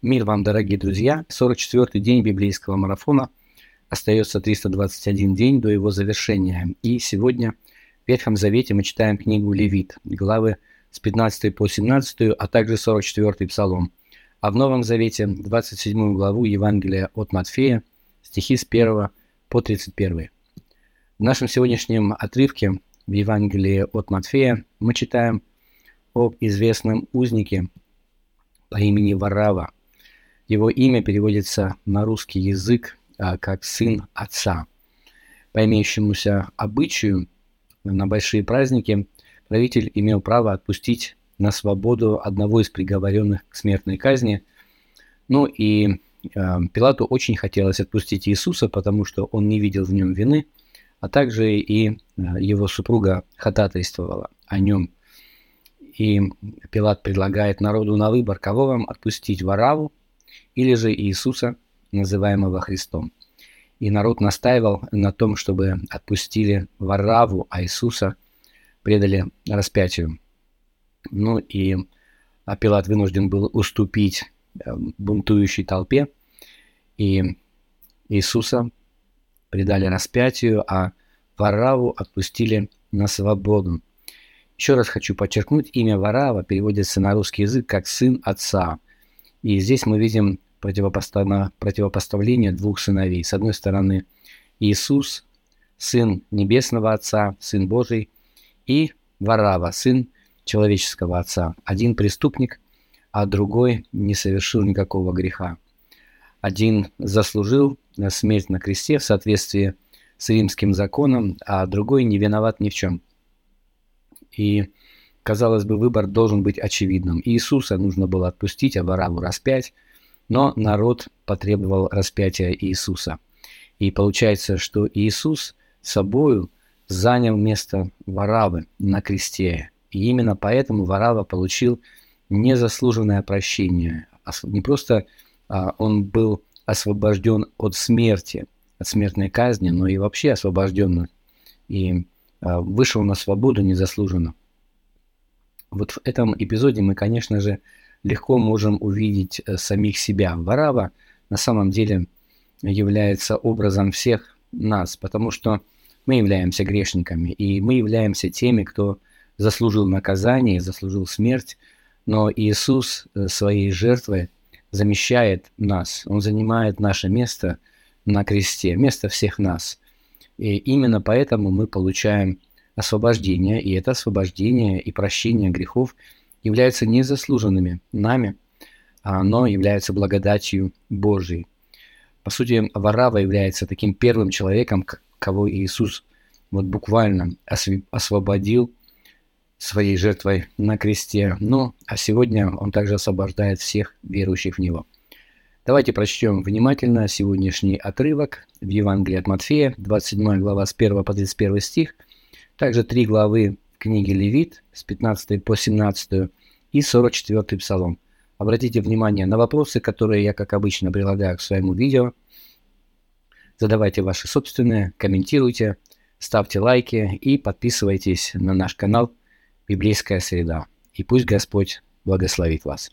Мир вам, дорогие друзья! 44-й день библейского марафона. Остается 321 день до его завершения. И сегодня в Ветхом Завете мы читаем книгу Левит, главы с 15 по 17, а также 44-й псалом. А в Новом Завете 27 главу Евангелия от Матфея, стихи с 1 по 31. В нашем сегодняшнем отрывке в Евангелии от Матфея мы читаем об известном узнике по имени Варава – его имя переводится на русский язык а, как «сын отца». По имеющемуся обычаю на большие праздники правитель имел право отпустить на свободу одного из приговоренных к смертной казни. Ну и э, Пилату очень хотелось отпустить Иисуса, потому что он не видел в нем вины, а также и э, его супруга ходатайствовала о нем. И Пилат предлагает народу на выбор, кого вам отпустить, Вараву или же Иисуса, называемого Христом. И народ настаивал на том, чтобы отпустили Вараву, а Иисуса предали распятию. Ну и Пилат вынужден был уступить э, бунтующей толпе, и Иисуса предали распятию, а Вараву отпустили на свободу. Еще раз хочу подчеркнуть, имя Варава переводится на русский язык как «сын отца». И здесь мы видим противопоставление двух сыновей. С одной стороны, Иисус, сын Небесного Отца, сын Божий, и Варава, сын человеческого Отца. Один преступник, а другой не совершил никакого греха. Один заслужил смерть на кресте в соответствии с римским законом, а другой не виноват ни в чем. И Казалось бы, выбор должен быть очевидным. Иисуса нужно было отпустить, а Вараву распять, но народ потребовал распятия Иисуса. И получается, что Иисус собою занял место Варавы на кресте. И именно поэтому Варава получил незаслуженное прощение. Не просто а, он был освобожден от смерти, от смертной казни, но и вообще освобожден и а, вышел на свободу незаслуженно. Вот в этом эпизоде мы, конечно же, легко можем увидеть э, самих себя. Варава на самом деле является образом всех нас, потому что мы являемся грешниками, и мы являемся теми, кто заслужил наказание, заслужил смерть, но Иисус э, своей жертвой замещает нас, Он занимает наше место на кресте, место всех нас. И именно поэтому мы получаем освобождения, и это освобождение и прощение грехов являются незаслуженными нами, а но являются благодатью Божией. По сути, Варава является таким первым человеком, кого Иисус вот буквально освободил своей жертвой на кресте. Ну, а сегодня он также освобождает всех верующих в Него. Давайте прочтем внимательно сегодняшний отрывок в Евангелии от Матфея, 27 глава с 1 по 31 стих – также три главы книги Левит с 15 по 17 и 44 псалом. Обратите внимание на вопросы, которые я, как обычно, прилагаю к своему видео. Задавайте ваши собственные, комментируйте, ставьте лайки и подписывайтесь на наш канал «Библейская среда». И пусть Господь благословит вас.